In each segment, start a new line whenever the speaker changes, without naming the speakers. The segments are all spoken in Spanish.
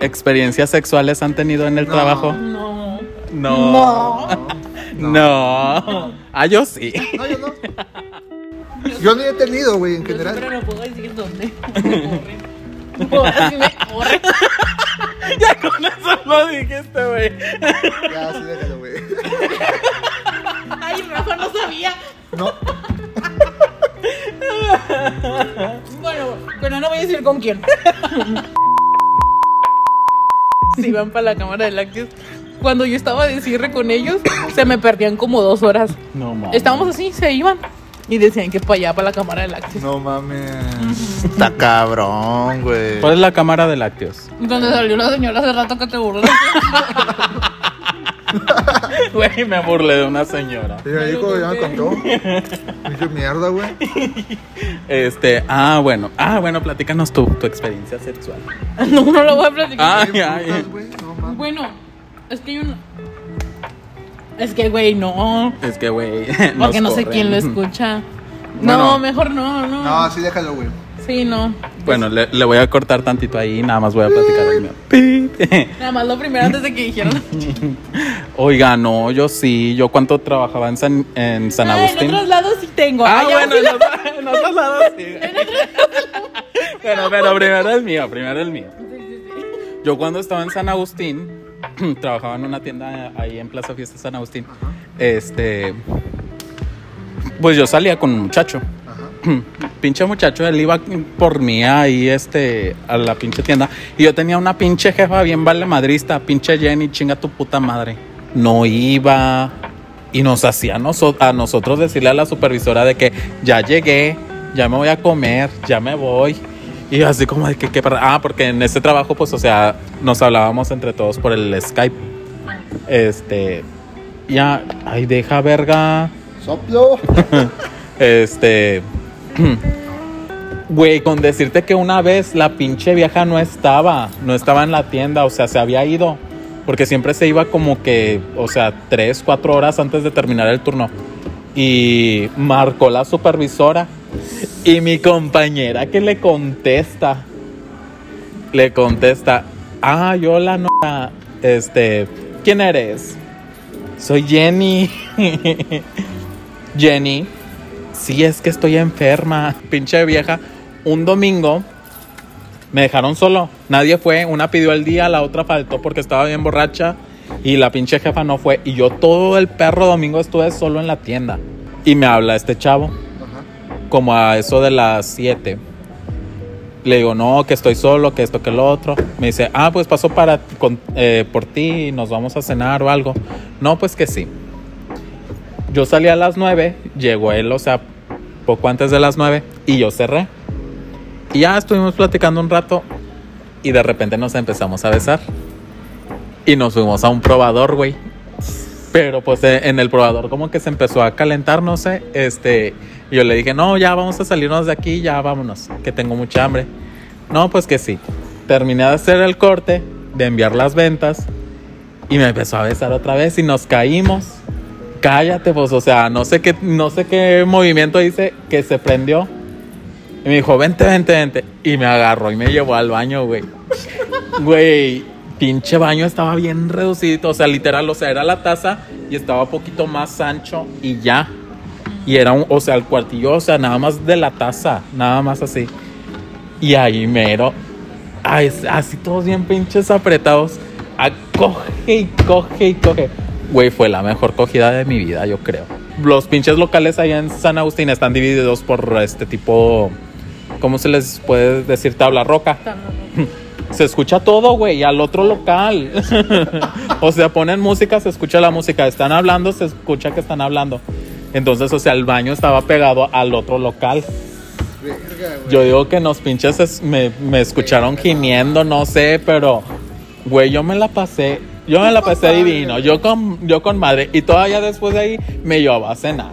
experiencias sexuales han tenido en el
No.
trabajo?
No.
No.
No.
No. Ah, yo sí.
No, yo no. Yo ni he tenido, güey, en
Yo
general.
siempre no puedo decir dónde. Me me
ya con eso lo dijiste, güey.
Ya, sí, déjalo, güey.
Ay, Rafa no sabía.
No.
Bueno, pero no voy a decir con quién. Si van para la cámara de lácteos. Cuando yo estaba de cierre con ellos, se me perdían como dos horas.
No mames.
Estábamos así, se iban. Y decían que para allá, para la cámara de lácteos.
No mames. Está cabrón, güey.
¿Cuál es la cámara de lácteos?
Donde salió la señora hace rato que te burlas.
Güey, me burlé de una señora.
Y me dijo, ya me contó. Me dice mierda, güey.
Este, ah, bueno. Ah, bueno, platícanos tu, tu experiencia sexual.
no, no lo voy a platicar.
Ay, ay.
No mames.
Bueno, es que hay un. Es que, güey, no.
Es que, güey.
Porque no sé quién lo escucha.
Bueno.
No, mejor no, no.
No, sí, déjalo, güey.
Sí, no.
Bueno, le, le voy a cortar tantito ahí y nada más voy a platicar el mío.
Nada más lo primero antes de que dijeran.
Oiga, no, yo sí. Yo cuánto trabajaba en San, en San
Ah,
Agustín.
en otros lados sí tengo.
Ah,
Allá
bueno,
sí
en
la-
otros- en otros lados sí. Pero, pero primero el mío, primero el mío. Yo cuando estaba en San Agustín, trabajaba en una tienda ahí en Plaza Fiesta San Agustín. Este, pues yo salía con un muchacho. Pinche muchacho, él iba por mí ahí este, a la pinche tienda. Y yo tenía una pinche jefa bien vale madrista, pinche Jenny, chinga tu puta madre. No iba. Y nos hacía a, noso- a nosotros decirle a la supervisora de que ya llegué, ya me voy a comer, ya me voy. Y así como de que, que ah, porque en ese trabajo, pues, o sea, nos hablábamos entre todos por el Skype. Este, ya, ay, deja verga.
Soplo.
Este. Güey, con decirte que una vez la pinche vieja no estaba, no estaba en la tienda, o sea, se había ido. Porque siempre se iba como que, o sea, tres, cuatro horas antes de terminar el turno. Y marcó la supervisora. Y mi compañera que le contesta, le contesta, ah, yo la no, este, ¿quién eres? Soy Jenny. Jenny, sí es que estoy enferma. Pinche vieja, un domingo me dejaron solo. Nadie fue, una pidió el día, la otra faltó porque estaba bien borracha y la pinche jefa no fue. Y yo todo el perro domingo estuve solo en la tienda. Y me habla este chavo,
Ajá.
como a eso de las 7. Le digo, no, que estoy solo, que esto, que lo otro. Me dice, ah, pues paso para, con- eh, por ti y nos vamos a cenar o algo. No, pues que sí. Yo salí a las 9, llegó él, o sea, poco antes de las 9, y yo cerré. Y ya estuvimos platicando un rato y de repente nos empezamos a besar. Y nos fuimos a un probador, güey. Pero pues eh, en el probador como que se empezó a calentar, no sé. Este, yo le dije, no, ya vamos a salirnos de aquí, ya vámonos, que tengo mucha hambre. No, pues que sí. Terminé de hacer el corte, de enviar las ventas, y me empezó a besar otra vez y nos caímos. Cállate, pues, o sea, no sé qué, no sé qué movimiento hice que se prendió. Y me dijo, vente, vente, vente. Y me agarró y me llevó al baño, güey. Güey, pinche baño estaba bien reducido. O sea, literal, o sea, era la taza y estaba un poquito más ancho y ya. Y era un, o sea, el cuartillo, o sea, nada más de la taza, nada más así. Y ahí mero, ay, así todos bien pinches apretados. A coge y coge y coge. Güey, fue la mejor cogida de mi vida, yo creo. Los pinches locales allá en San Agustín están divididos por este tipo, ¿cómo se les puede decir? Tabla roca. Se escucha todo, güey, al otro local. o sea, ponen música, se escucha la música. Están hablando, se escucha que están hablando. Entonces, o sea, el baño estaba pegado al otro local.
Verga.
Yo digo que los pinches es- me, me escucharon gimiendo, no sé, pero, güey, yo me la pasé, yo me la pasé divino, yo con, yo con madre, y todavía después de ahí me llevaba a cenar.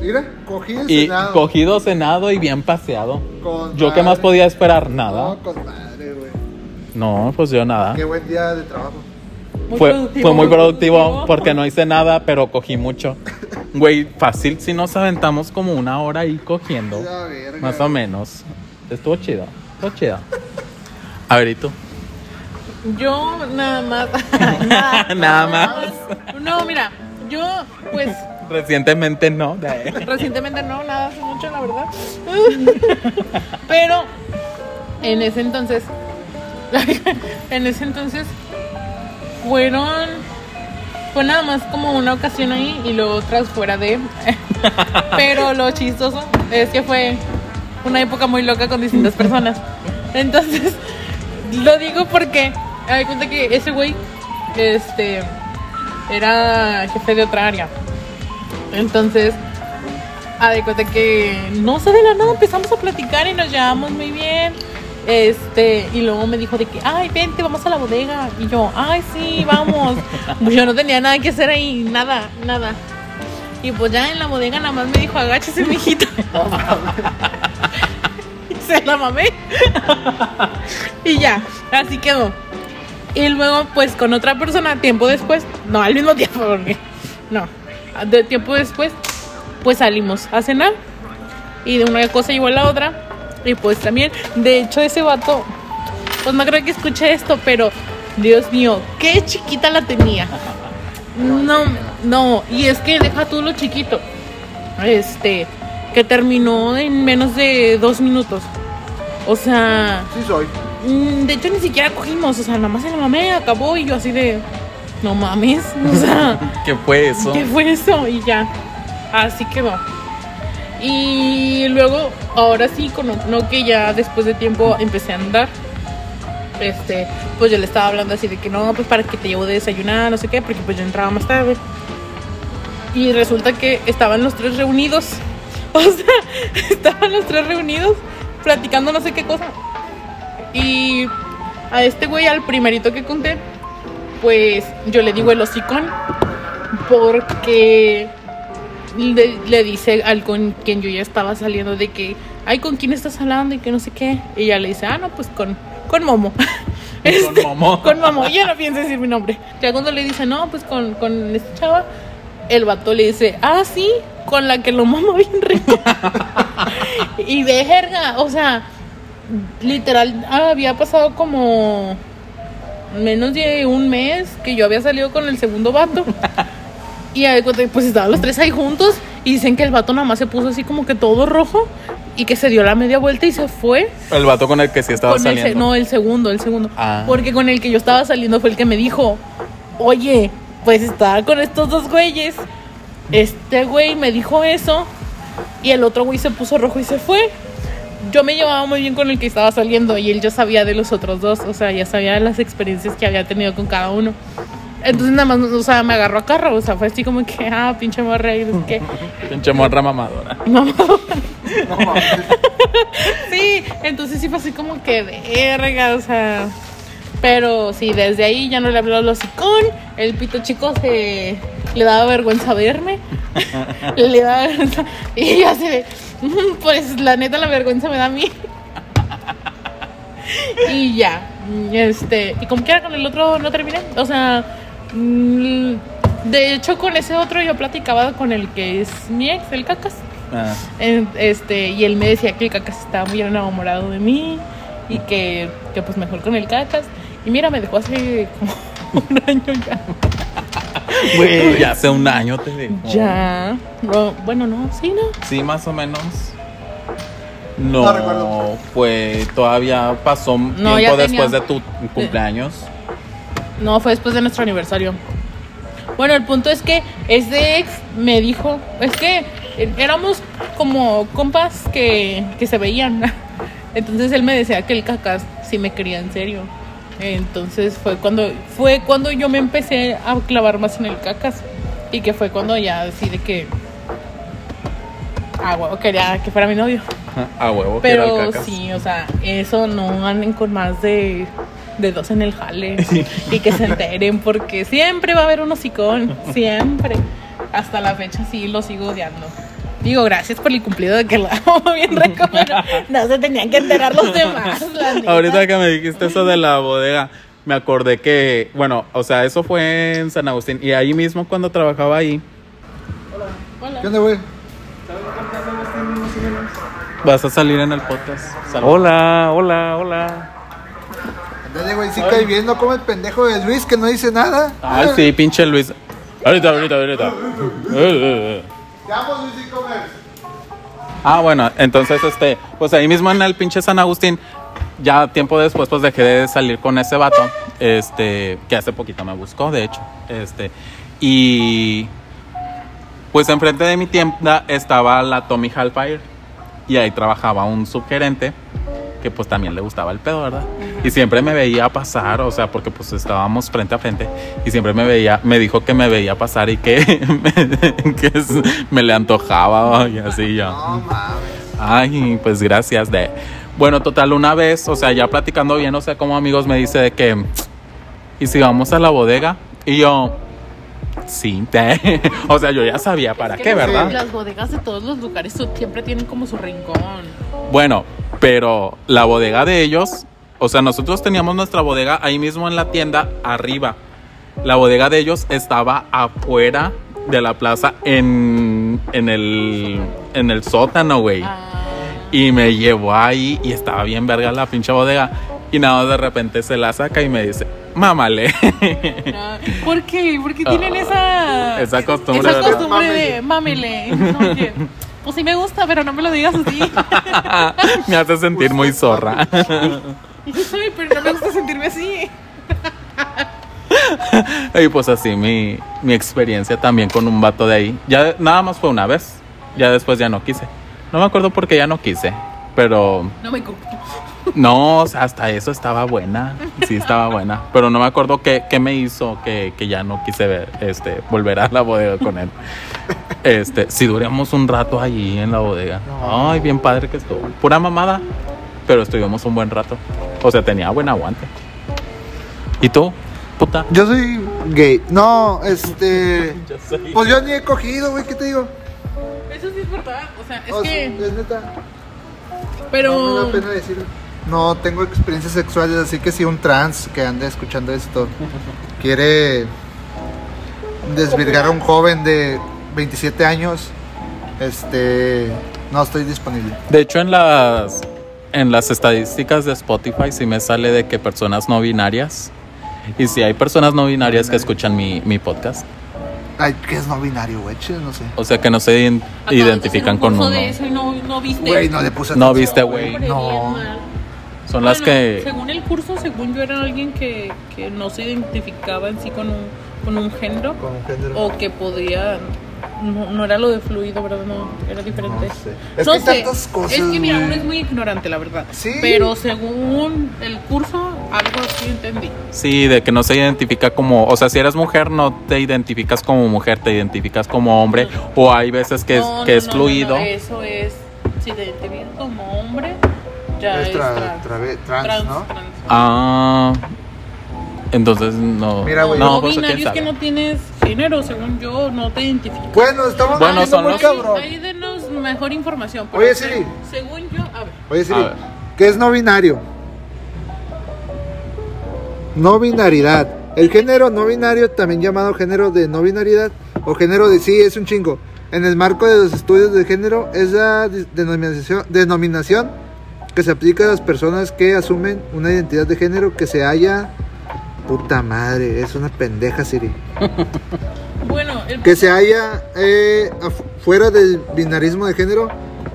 Mira, cogí el
Y
Senado.
cogido, cenado y bien paseado.
Con
Yo qué más
madre.
podía esperar, nada.
No, con madre, güey.
No, pues yo nada.
Qué buen día de trabajo.
Muy
Fue,
productivo,
fue muy productivo
productivo.
porque no hice nada, pero cogí mucho. Güey, fácil si nos aventamos como una hora ahí cogiendo.
Verga.
Más o menos. Estuvo chido. Estuvo chido. A ver, ¿y tú?
Yo nada más. nada,
Nada más.
No, mira, yo pues
Recientemente no.
recientemente no, nada hace mucho, la verdad. Pero en ese entonces, en ese entonces fueron, fue nada más como una ocasión ahí y luego otras fuera de. Pero lo chistoso es que fue una época muy loca con distintas personas. Entonces, lo digo porque doy cuenta que ese güey, este, era jefe de otra área. Entonces, a de cuenta que no sé de la nada empezamos a platicar y nos llevamos muy bien. Este, y luego me dijo de que, ay, vente, vamos a la bodega. Y yo, ay, sí, vamos. Pues yo no tenía nada que hacer ahí, nada, nada. Y pues ya en la bodega nada más me dijo, agáchese, mijito. Y Se la mamé. y ya, así quedó. Y luego, pues con otra persona, tiempo después, no al mismo tiempo, porque no, de tiempo después, pues salimos a cenar. Y de una cosa llevó a la otra. Y pues también, de hecho, ese vato, pues no creo que escuche esto, pero Dios mío, qué chiquita la tenía. No, no, y es que deja tú lo chiquito. Este, que terminó en menos de dos minutos. O sea,
Sí soy.
Mm, De hecho, ni siquiera cogimos, o sea, nada más se la mamé, acabó y yo así de, no mames, o sea,
¿Qué fue eso?
¿qué fue eso? Y ya, así quedó. Y luego, ahora sí, con no que ya después de tiempo empecé a andar, este, pues yo le estaba hablando así de que no, pues para que te llevo de desayunar, no sé qué, porque pues yo entraba más tarde. Y resulta que estaban los tres reunidos, o sea, estaban los tres reunidos platicando no sé qué cosa. Y a este güey, al primerito que conté, pues yo le digo el hocicón porque le, le dice al con quien yo ya estaba saliendo de que, ay, ¿con quién estás hablando? Y que no sé qué. Y ella le dice, ah, no, pues con, con Momo. Este,
Momo.
Con Momo. Ya no pienso decir mi nombre. Ya cuando le dice, no, pues con, con esta chava, el vato le dice, ah, sí, con la que lo mamo bien rico. y de jerga, o sea, literal, había pasado como menos de un mes que yo había salido con el segundo vato. Y pues estaban los tres ahí juntos y dicen que el vato nada más se puso así como que todo rojo y que se dio la media vuelta y se fue.
El vato con el que sí estaba
Con el
saliendo.
no, el segundo, el segundo.
Ah.
Porque con el que yo estaba saliendo fue el que me dijo, oye, pues estaba con estos dos güeyes. Este güey me dijo eso y el otro güey se puso rojo y se fue. Yo me llevaba muy bien con el que estaba saliendo y él ya sabía de los otros dos, o sea, ya sabía las experiencias que había tenido con cada uno. Entonces nada más, o sea, me agarró a carro, o sea, fue así como que, ah, pinche morra, y sé qué.
Pinche morra mamadora.
Sí, entonces sí fue así como que verga, o sea. Pero sí, desde ahí ya no le habló al hocicón. El pito chico se le daba vergüenza verme. le daba vergüenza. Y así de, "Mm, pues la neta la vergüenza me da a mí. y ya. Este, y como quiera con el otro no terminé. O sea, mm, de hecho con ese otro yo platicaba con el que es mi ex, el cacas.
Ah,
Este, y él me decía que el cacas estaba muy enamorado de mí y que, que pues mejor con el cacas. Y mira, me dejó hace como un año ya.
Güey, ya hace un año te digo.
Ya. No, bueno, no, sí, no.
Sí, más o menos.
No
No,
recuerdo.
fue todavía pasó
No,
tiempo
ya
después
tenía-
de tu cumpleaños.
No, fue después de nuestro aniversario. Bueno, el punto es que ese ex me dijo, es que éramos como compas que, que se veían. Entonces él me decía que el cacas sí me quería en serio. Entonces fue cuando fue cuando yo me empecé a clavar más en el cacas y que fue cuando ya decidí que ah, huevo, quería que fuera mi novio.
A huevo, que era el
Pero
cacas.
sí, o sea, eso no anden con más de, de dos en el jale y que se enteren porque siempre va a haber un hocicón, siempre. Hasta la fecha sí lo sigo odiando. Digo, gracias por el cumplido de que lo amo bien rico, pero no se tenían que enterar los demás. la.
Ahorita que me dijiste eso de la bodega, me acordé que, bueno, o sea, eso fue en San Agustín. Y ahí mismo cuando trabajaba ahí,
Hola.
¿Qué onda, güey?
vas a salir en el podcast. Salud.
Hola, hola, hola. Dale, güey, sí cae bien, no como el pendejo de Luis que no dice nada.
Ay, sí, pinche Luis. Ahorita, ahorita, ahorita. Ah, bueno, entonces, este, pues ahí mismo en el pinche San Agustín, ya tiempo después, pues dejé de salir con ese vato, este, que hace poquito me buscó, de hecho, este, y pues enfrente de mi tienda estaba la Tommy Hellfire, y ahí trabajaba un subgerente que pues también le gustaba el pedo, ¿verdad? Y siempre me veía pasar, o sea, porque pues estábamos frente a frente y siempre me veía, me dijo que me veía pasar y que me, que me le antojaba y así yo.
No mames.
Ay, pues gracias de. Bueno, total, una vez, o sea, ya platicando bien, o sea, como amigos me dice de que, ¿y si vamos a la bodega? Y yo, sí, o sea, yo ya sabía para
Es que
qué, ¿verdad?
Las bodegas de todos los lugares siempre tienen como su rincón.
Bueno, pero la bodega de ellos, o sea, nosotros teníamos nuestra bodega ahí mismo en la tienda, arriba. La bodega de ellos estaba afuera de la plaza en, en, el, en el sótano, güey.
Ah,
Y me llevó ahí y estaba bien verga la pinche bodega. Y nada, más de repente se la saca y me dice, mámale.
¿Por qué? ¿Por qué tienen esa,
Ah, Esa costumbre,
esa
¿verdad?
costumbre de mámele? No, pues sí me gusta, pero no me lo digas así.
me hace sentir muy zorra.
Y yo soy, pero no me gusta sentirme así.
y pues así mi, mi experiencia también con un vato de ahí. Ya nada más fue una vez. Ya después ya no quise. No me acuerdo por qué ya no quise. Pero
No me.
No, o sea, hasta eso estaba buena. Sí, estaba buena. Pero no me acuerdo qué, qué me hizo que, que ya no quise ver, este, volver a la bodega con él. Este, si duramos un rato allí en la bodega. Ay, bien padre que estuvo. Pura mamada. Pero estuvimos un buen rato. O sea, tenía buen aguante. ¿Y tú? Puta.
Yo soy gay. No, este.
Yo soy-
Pues yo ni he cogido, güey, ¿qué te digo?
Eso sí es verdad. O sea, es
O sea,
que.
es neta.
Pero.
No me da pena decirlo. No tengo experiencias sexuales, así que si un trans que anda escuchando esto quiere desvirgar a un joven de 27 años, este. No estoy disponible.
De hecho, en las, en las estadísticas de Spotify sí me sale de que personas no binarias. Y si hay personas no binarias que escuchan mi, mi podcast.
Ay, ¿qué es no binario, güey? No sé.
O sea, que no se
de
identifican con
curso
uno.
de eso y no, no viste.
Güey, no le puse
No
atención.
viste, güey.
No.
Son las que...
Según el curso, según yo, era alguien que, que no se identificaba en sí con un, con un género
Con un género.
o que podía. No, no era lo de fluido, ¿verdad? No, era diferente.
No sé. Es
No
que hay
sé.
tantas cosas,
es que mira, uno es muy ignorante, la verdad.
Sí.
Pero según el curso, algo así entendí.
Sí, de que no se identifica como... O sea, si eres mujer no te identificas como mujer, te identificas como hombre. O hay veces que es, que
no,
es fluido.
no, eso es. Si te identificas como hombre, ya
Es
es,
tra-
trans.
trave- trans,
Trans,
¿no?
trans.
Ah... Entonces no...
Mira, güey.
No,
no, pues,
binario es que no tienes género, según yo, no te identificas.
Bueno, estamos
Bueno,
muy
los-
cabrón.
Ahí denos mejor información.
Oye, Siri.
Según yo, a ver.
Oye, Siri,
ver.
¿qué es no binario? No binaridad. El género no binario, también llamado género de no binaridad o género de sí, es un chingo. En el marco de los estudios de género es la denominación, denominación que se aplica a las personas que asumen una identidad de género que se halla... Puta madre, es una pendeja, Siri.
Bueno, el
que se halla eh, fuera del binarismo de género,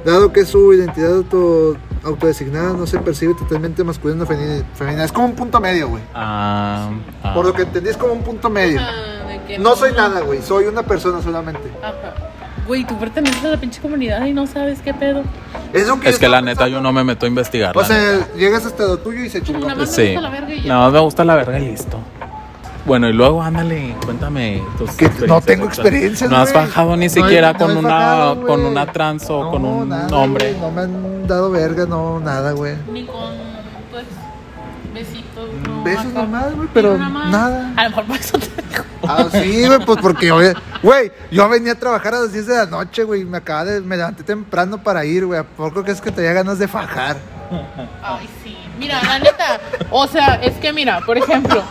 dado que su identidad auto, autodesignada no se percibe totalmente masculina o femenina. Es como un punto medio, güey.
Ah, ah.
Por lo que entendí, es como un punto medio.
Ah,
No soy nada, güey. Soy una persona solamente.
Ajá. Güey, tú perteneces a la pinche comunidad y no sabes qué pedo.
Es que la neta yo no me meto a investigar.
O sea, llegas hasta lo tuyo y se chingó.
Nada más me
Sí.
gusta la verga y ya.
No, me gusta la verga y listo. Bueno, y luego ándale, cuéntame tus
Que no tengo
sexuales.
experiencias,
No has bajado ni siquiera
no
con una
bajado,
con una trans o
No,
con un
nada,
hombre.
No me han dado verga, no, nada, güey.
Ni con, No,
Besos nomás, güey, pero
Nada. A lo mejor por eso te digo.
Ah, sí, güey, pues porque, güey, yo venía a trabajar a las 10 de la noche, güey, y me acaba de, me levanté temprano para ir, güey, ¿a poco crees que te tenía ganas de fajar?
Ay, sí. Mira, la neta. O sea, es que mira, por ejemplo.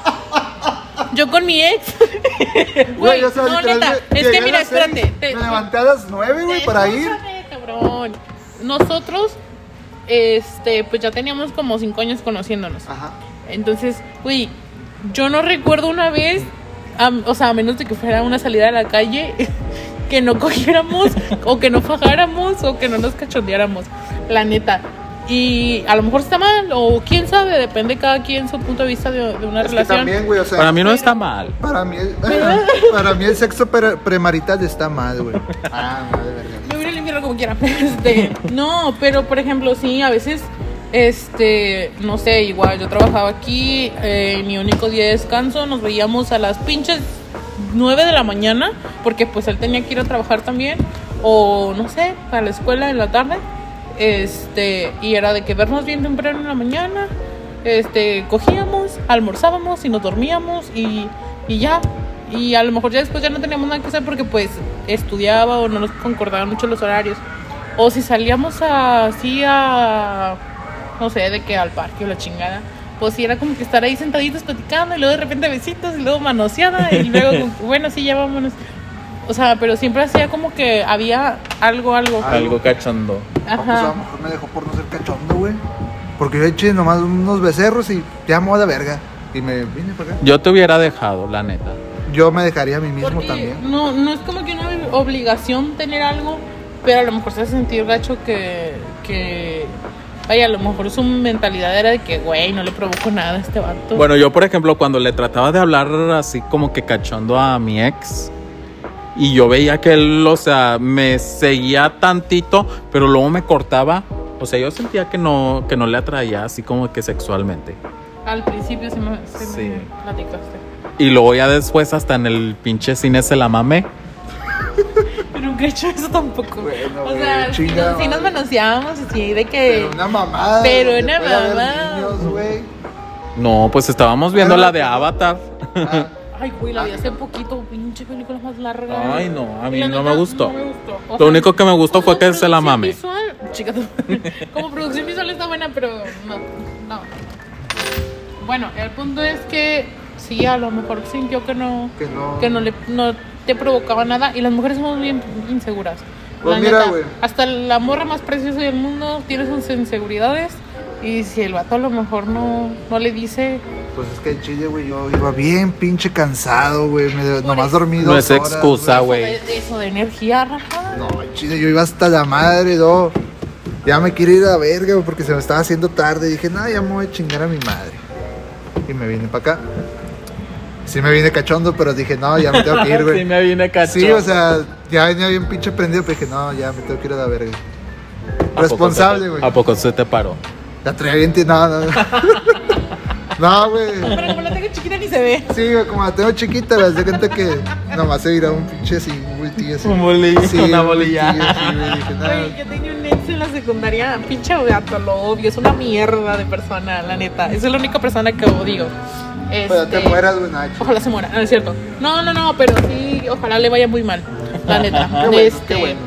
Yo con mi ex. Güey,
o sea,
no, neta. Es que mira,
seis,
espérate. te-
Me levanté a las 9, güey, para ir.
Cabrón. Nosotros, este, pues ya teníamos como cinco años conociéndonos.
Ajá.
Entonces, güey, yo no recuerdo una vez, am- o sea, a menos de que fuera una salida a la calle, que no cogiéramos o que no fajáramos o que no nos cachondeáramos, la neta. Y a lo mejor está mal, o quién sabe, depende cada quien su punto de vista de, de una
Es que
relación.
también, güey, o sea,
Para mí no está mal.
para mí, el, para mí el sexo pre- premarital está mal, güey. Ah, madre verga.
Me voy al infierno como quiera. Este, no, pero por ejemplo, sí, a veces, este, no sé, igual yo trabajaba aquí, eh, mi único día de descanso, nos veíamos a las pinches 9 de la mañana, porque pues él tenía que ir a trabajar también, o no sé, a la escuela en la tarde. Este, y era de que vernos bien temprano en la mañana, este, cogíamos, almorzábamos y nos dormíamos y, y ya. Y a lo mejor ya después ya no teníamos nada que hacer porque pues estudiaba o no nos concordaban mucho los horarios. O si salíamos así a, no sé, de que al parque o la chingada, pues sí era como que estar ahí sentaditos platicando y luego de repente besitos y luego manoseada y luego, bueno, sí, ya vámonos. O sea, pero siempre hacía como que había algo, algo.
Algo cachondo.
No, pues a lo
Ajá.
mejor me dejó por no ser cachondo, güey. Porque yo eché nomás unos becerros y ya me la verga. Y me vine para acá.
Yo te hubiera dejado, la neta.
Yo me dejaría a mí mismo
Porque
también.
no, no es como que una obligación tener algo, pero a lo mejor se hace sentir gacho que, que vaya, a lo mejor su mentalidad era de que, güey, no le provoco nada a este vato.
Bueno, yo por ejemplo, cuando le trataba de hablar así como que cachondo a mi ex, y yo veía que él, o sea, me seguía tantito, pero luego me cortaba. O sea, yo sentía que no, que no le atraía así como que sexualmente.
Al principio sí me, sí
Sí.
me platicaste.
Y luego ya después hasta en el pinche cine se la mamé.
Pero nunca he hecho eso tampoco.
Bueno,
o sea,
chinga
nos, sí nos manoseábamos así de que...
Pero una mamada.
Pero una mamada.
niños, güey.
No, pues estábamos viendo la de Avatar.
Ah,
Ay, güey, la vi hace poquito, pinche película más larga.
Ay, no, a mí no
neta,
me gustó.
no me gustó. O
Lo único que me gustó fue que se la
producción
mame.
Visual, chica, tú- como producción visual está buena, pero no, no. Bueno, el punto es que sí, a lo mejor sintió que no,
que no.
que no le no te provocaba nada y las mujeres somos bien inseguras.
Pues
La
mira,
neta, hasta la morra más preciosa del mundo tiene sus inseguridades y si el vato a lo mejor no, no le dice
Pues es que en Chile, güey, yo iba bien pinche cansado, güey. Nomás dormí
No es
horas,
excusa,
güey.
eso de, eso de energía, Rafa.
No, en Chile yo iba hasta la madre, no. Ya me quiero ir a la verga, porque se me estaba haciendo tarde. Y dije, no, ya me voy a chingar a mi madre. Y me vine para acá. Sí me vine cachondo, pero dije, no, ya me tengo que ir,
sí,
güey.
me vine cachondo.
Sí, o sea, ya venía bien pinche prendido, pero dije, no, ya me tengo que ir a la verga.
¿A poco
Responsable, güey.
¿A poco se te paró?
La traía bien, ti- no, no. No, güey.
Pero como la tengo chiquita ni se ve.
Sí, güey, como la tengo chiquita, me das cuenta que nomás se irá un pinche así, un bultillo así.
Un bolillo,
Sí,
una
un
bolilla.
bultillo, sí, güey, dije, no,
Güey, yo tenía un ex en la secundaria, pinche gato, lo odio, es una mierda de persona, la neta. Es la única persona que odio.
Pero te
Este,
mueras, güey, Nacho.
Ojalá se muera, no es cierto. No, no, no, pero sí, ojalá le vaya muy mal, la neta.
Qué bueno,
este,
qué bueno.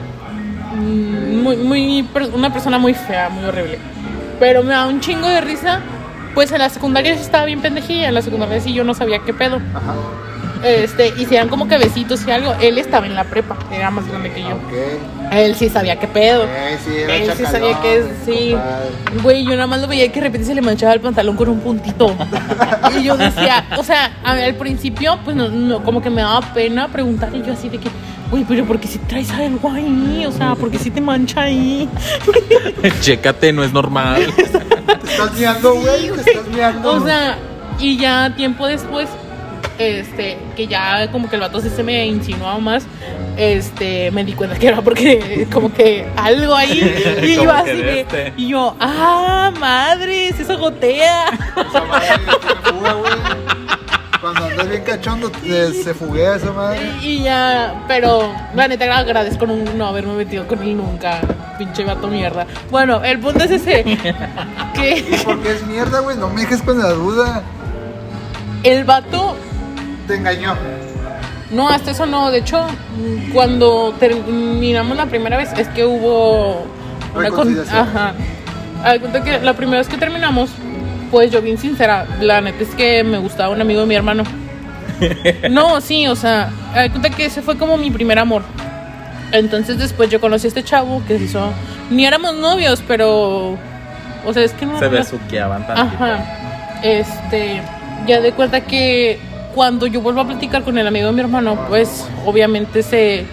mm, Muy, muy, una persona muy fea, muy horrible. Pero me da un chingo de risa. Pues en la secundaria sí estaba bien pendejilla, en la secundaria sí yo no sabía qué pedo.
Ajá.
Este, y se dan como que besitos y algo. Él estaba en la prepa, era más grande que yo.
Ok.
Él sí sabía qué pedo.
Eh, sí, era
Él sí sabía que sí.
compadre.
Güey, yo nada más lo veía que de repente se le manchaba el pantalón con un puntito. y yo decía, o sea, a ver, al principio, pues no, no, como que me daba pena preguntar. Y yo así de que, güey, pero porque si traes algo ahí? O sea, porque si te mancha ahí?
Chécate, no es normal.
Te estás miando, güey, te estás miando.
O sea, y ya tiempo después, este, que ya como que el vato sí se me insinuaba más, este, me di cuenta que era porque como que algo ahí, y yo así
que de este.
y yo, ah, madres, eso gotea.
Esa madre fuga, güey. Cuando andas bien cachondo, te- se fuguea esa madre.
Y, y ya, pero la neta agradezco no, no haberme metido con él nunca, pinche vato mierda. Bueno, el punto es ese, que
Porque es mierda, güey, no me dejes con la duda.
el vato
Te engañó.
No, hasta eso no. De hecho, cuando terminamos la primera vez, es que hubo una con... Ajá. Haz de cuenta que la primera vez que terminamos, pues yo bien sincera, la neta es que me gustaba un amigo de mi hermano. No, sí, o sea, de cuenta que ese fue como mi primer amor. Entonces después yo conocí a este chavo que se hizo... Ni éramos novios, pero... O sea, es que no...
Se besuqueaban tantito.
Ajá. este, ya de cuenta que cuando yo vuelvo a platicar con el amigo de mi hermano, pues obviamente se,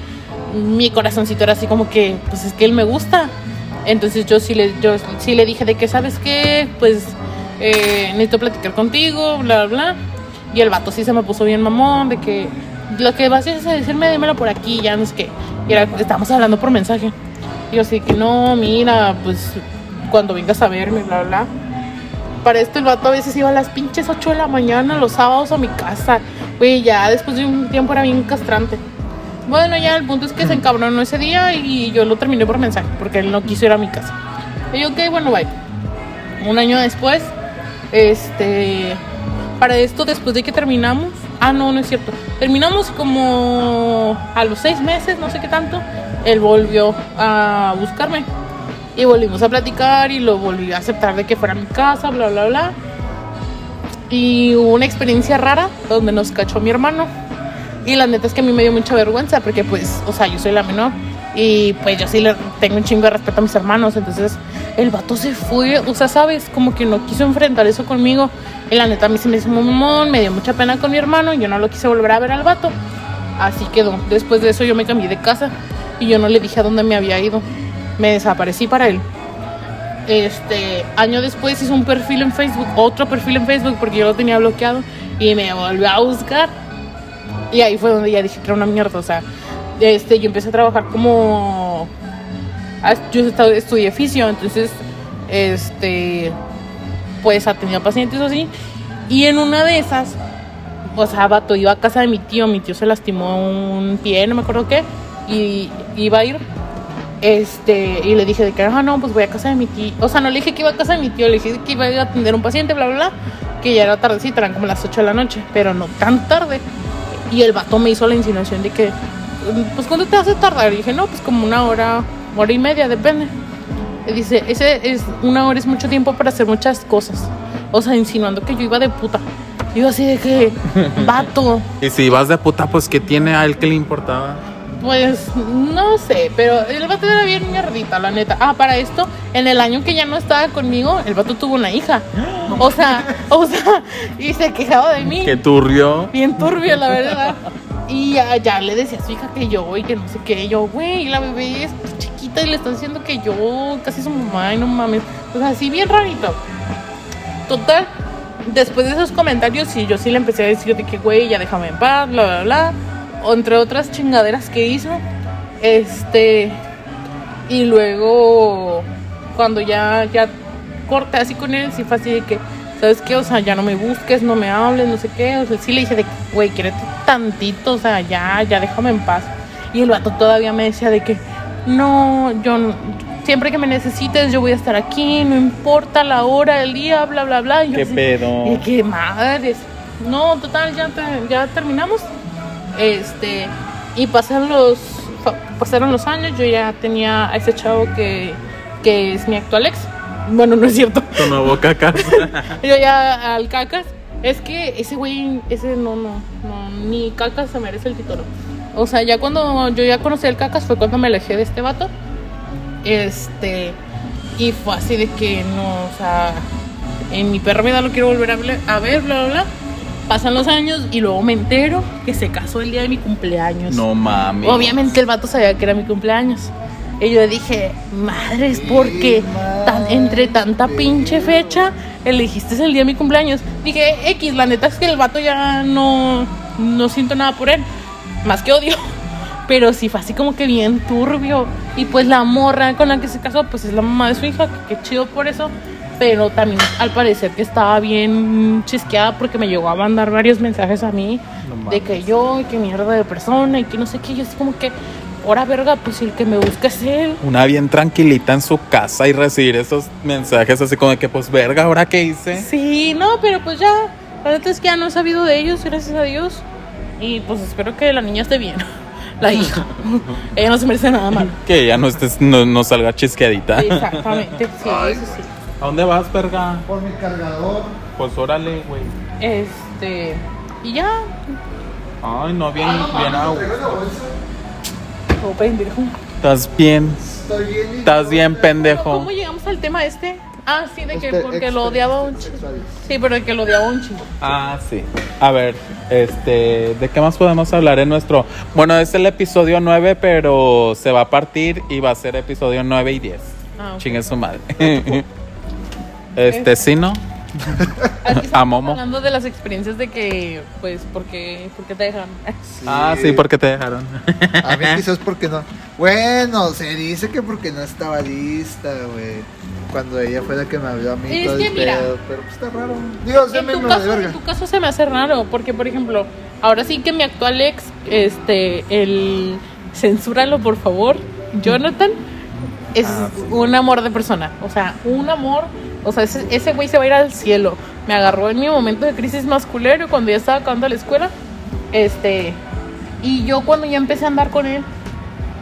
mi corazoncito era así como que, pues es que él me gusta. Entonces yo sí le, yo sí le dije de que, ¿sabes qué? Pues eh, necesito platicar contigo, bla, bla, bla. Y el vato sí se me puso bien mamón, de que lo que vas a es decirme, dímelo por aquí, ya no es que. Y estábamos hablando por mensaje. Y yo así que no, mira, pues cuando vengas a verme, bla, bla. Para esto el vato a veces iba a las pinches 8 de la mañana los sábados a mi casa. Güey, ya después de un tiempo era bien castrante. Bueno, ya el punto es que se encabronó ese día y yo lo terminé por mensaje porque él no quiso ir a mi casa. Y yo, ok, bueno, bye. Un año después, este. Para esto, después de que terminamos. Ah, no, no es cierto. Terminamos como a los seis meses, no sé qué tanto. Él volvió a buscarme. Y volvimos a platicar y lo volví a aceptar de que fuera a mi casa, bla, bla, bla. Y hubo una experiencia rara donde nos cachó mi hermano. Y la neta es que a mí me dio mucha vergüenza porque pues, o sea, yo soy la menor. Y pues yo sí le tengo un chingo de respeto a mis hermanos. Entonces el vato se fue, o sea, sabes, como que no quiso enfrentar eso conmigo. Y la neta a mí se me hizo muy mamón, me dio mucha pena con mi hermano. Y yo no lo quise volver a ver al vato. Así quedó. Después de eso yo me cambié de casa. Y yo no le dije a dónde me había ido. Me desaparecí para él. Este, año después hizo un perfil en Facebook, otro perfil en Facebook porque yo lo tenía bloqueado y me volvió a buscar. Y ahí fue donde ya dije que era una mierda, o sea, este, yo empecé a trabajar como ah, yo estudié fisio, entonces este pues atendía pacientes así y en una de esas o sea, vato, iba a casa de mi tío, mi tío se lastimó un pie, no me acuerdo qué, y iba a ir este, y le dije de que, ah, no, pues voy a casa de mi tío. O sea, no le dije que iba a casa de mi tío, le dije que iba a atender a un paciente, bla, bla, bla. Que ya era tardecita, eran como las 8 de la noche, pero no tan tarde. Y el vato me hizo la insinuación de que, pues, ¿cuánto te hace tardar? Y dije, no, pues como una hora, hora y media, depende. Y dice, ese es, una hora es mucho tiempo para hacer muchas cosas. O sea, insinuando que yo iba de puta. Yo así de que, vato,
Y si vas de puta, pues ¿qué tiene a él que le importaba?
Pues no sé, pero el vato era bien mierdita, la neta. Ah, para esto, en el año que ya no estaba conmigo, el vato tuvo una hija. O sea, o sea, y se quejaba de mí.
Que turbio.
Bien turbio, la verdad. Y ya, ya le decía a su hija que yo y que no sé qué. Y yo, güey, la bebé es chiquita y le están diciendo que yo casi su mamá y no mames. O sea, así bien rarito. Total, después de esos comentarios, sí, yo sí le empecé a decir de que, güey, ya déjame en paz, bla, bla, bla. Entre otras chingaderas que hizo. Este. Y luego, cuando ya, ya corté así con él, sí fue así de que, ¿sabes qué? O sea, ya no me busques, no me hables, no sé qué. O sea, sí le dije de que, güey, quiérete tantito, o sea, ya, ya déjame en paz. Y el vato todavía me decía de que, no, yo no- siempre que me necesites, yo voy a estar aquí, no importa la hora, el día, bla, bla, bla. Y yo
¿Qué
así,
pedo?
y qué madres. No, total, ya, te- ya terminamos. Este, y pasaron los, pasaron los años, yo ya tenía a ese chavo que, que es mi actual ex. Bueno, no es cierto.
Tu nuevo caca.
Yo ya al cacas. Es que ese güey, ese no, no, no, ni cacas se merece el título. O sea, ya cuando yo ya conocí al cacas fue cuando me alejé de este vato. Este, y fue así de que no, o sea, en mi perra vida lo quiero volver a ver, bla, bla, bla. Pasan los años y luego me entero que se casó el día de mi cumpleaños.
No mami.
Obviamente el vato sabía que era mi cumpleaños. Y yo dije, madres, ¿por qué tan, entre tanta pinche fecha elegiste el día de mi cumpleaños? Dije, X, la neta es que el vato ya no, no siento nada por él, más que odio. Pero sí fue así como que bien turbio. Y pues la morra con la que se casó, pues es la mamá de su hija, que qué chido por eso. Pero también al parecer que estaba bien chisqueada porque me llegó a mandar varios mensajes a mí
No
de que yo, y que mierda de persona, y que no sé qué. Yo así como que, ahora verga, pues si el que me busca es él.
Una bien tranquilita en su casa y recibir esos mensajes así como de que, pues, verga, ¿ahora qué hice?
Sí, no, pero pues ya, la neta es que ya no he sabido de ellos, gracias a Dios. Y pues espero que la niña esté bien. La hija. Ella no se merece nada malo.
Que ya no, estés, no, no salga chisqueadita.
Exactamente, sí, eso sí.
¿A dónde vas, verga?
Por mi cargador.
Pues órale, güey.
Este. Y ya.
Ay, no, bien, bien a gusto.
Oh, pendejo.
Estás bien,
Estoy bien.
estás bien, pendejo.
¿Cómo llegamos al tema este? Ah, sí, de que
Este,
porque lo odiaba un chico. Sí, pero de que lo odiaba un chico.
Ah, sí. A ver, este, ¿de qué más podemos hablar en nuestro? Bueno, es el episodio 9, pero se va a partir y va a ser episodio 9 y 10.
Ah, ok.
Chingue su madre. este, sí, ¿no? A
estamos
Momo.
hablando de las experiencias de que, pues, porque, porque te dejan.
Ah, sí, porque te dejaron.
A mí quizás porque no. Bueno, se dice que porque no estaba lista, güey. Cuando ella fue la que me habló a mí
Es
todo
que
el
mira.
pedo. Pero pues está raro. Digo, se
En
me
tu, caso, en tu caso se me hace raro, porque por ejemplo, ahora sí que mi actual ex, este, el censúralo por favor, Jonathan, es
Ah, sí.
un amor de persona, o sea, un amor, o sea, ese, ese güey se va a ir al cielo. Me agarró en mi momento de crisis masculino cuando ya estaba acabando la escuela, este, y yo cuando ya empecé a andar con él,